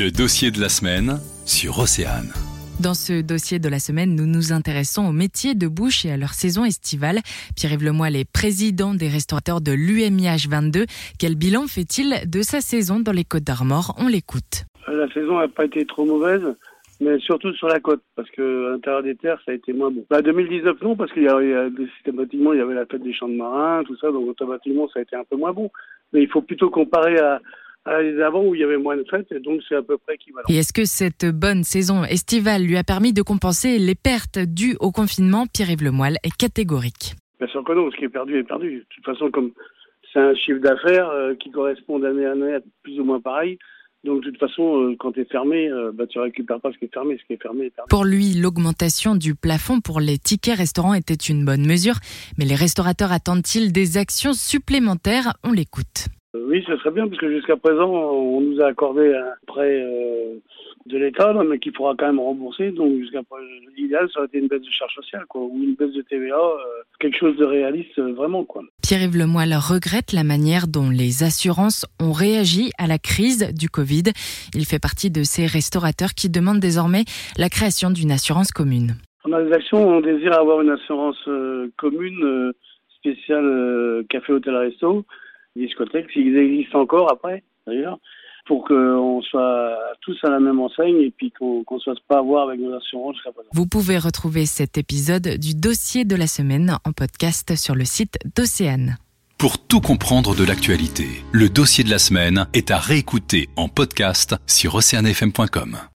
Le dossier de la semaine sur Océane. Dans ce dossier de la semaine, nous nous intéressons aux métiers de bouche et à leur saison estivale. Pierre-Yves Lemoyle est président des restaurateurs de l'UMIH 22. Quel bilan fait-il de sa saison dans les Côtes d'Armor? On l'écoute. La saison n'a pas été trop mauvaise mais surtout sur la côte, parce que à l'intérieur des terres, ça a été moins bon. Bah, 2019, non, parce qu'il y, a, systématiquement, il y avait la fête des champs de marins, tout ça, donc automatiquement, ça a été un peu moins bon. Mais il faut plutôt comparer à, d'avant où il y avait moins de fêtes, et donc c'est à peu près équivalent. Et est-ce que cette bonne saison estivale lui a permis de compenser les pertes dues au confinement? Pierre-Yves Lemoyle est catégorique. Bien sûr que non, ce qui est perdu est perdu. De toute façon, comme c'est un chiffre d'affaires euh, qui correspond d'année à année à plus ou moins pareil, donc de toute façon, euh, quand tu es fermé, euh, bah, tu récupères pas ce qui est fermé. Ce qui est fermé est fermé. Pour lui, l'augmentation du plafond pour les tickets restaurants était une bonne mesure, mais les restaurateurs attendent-ils des actions supplémentaires? On l'écoute. Euh, oui, ce serait bien, parce que jusqu'à présent, on nous a accordé un prêt euh, de l'État, mais qu'il faudra quand même rembourser. Donc, jusqu'à l'idéal, ça aurait été une baisse de charge sociale, quoi, ou une baisse de TVA, euh, quelque chose de réaliste, vraiment, quoi. Pierre-Yves Lemoyle regrette la manière dont les assurances ont réagi à la crise du Covid. Il fait partie de ces restaurateurs qui demandent désormais la création d'une assurance commune. On a des actions, on désire avoir une assurance commune spéciale café, hôtel, resto discothèques, s'ils existent encore après, d'ailleurs, pour qu'on soit tous à la même enseigne et puis qu'on ne soit pas à voir avec nos assurances jusqu'à présent. Vous pouvez retrouver cet épisode du dossier de la semaine en podcast sur le site d'Océane. Pour tout comprendre de l'actualité, le dossier de la semaine est à réécouter en podcast sur oceanfm.com.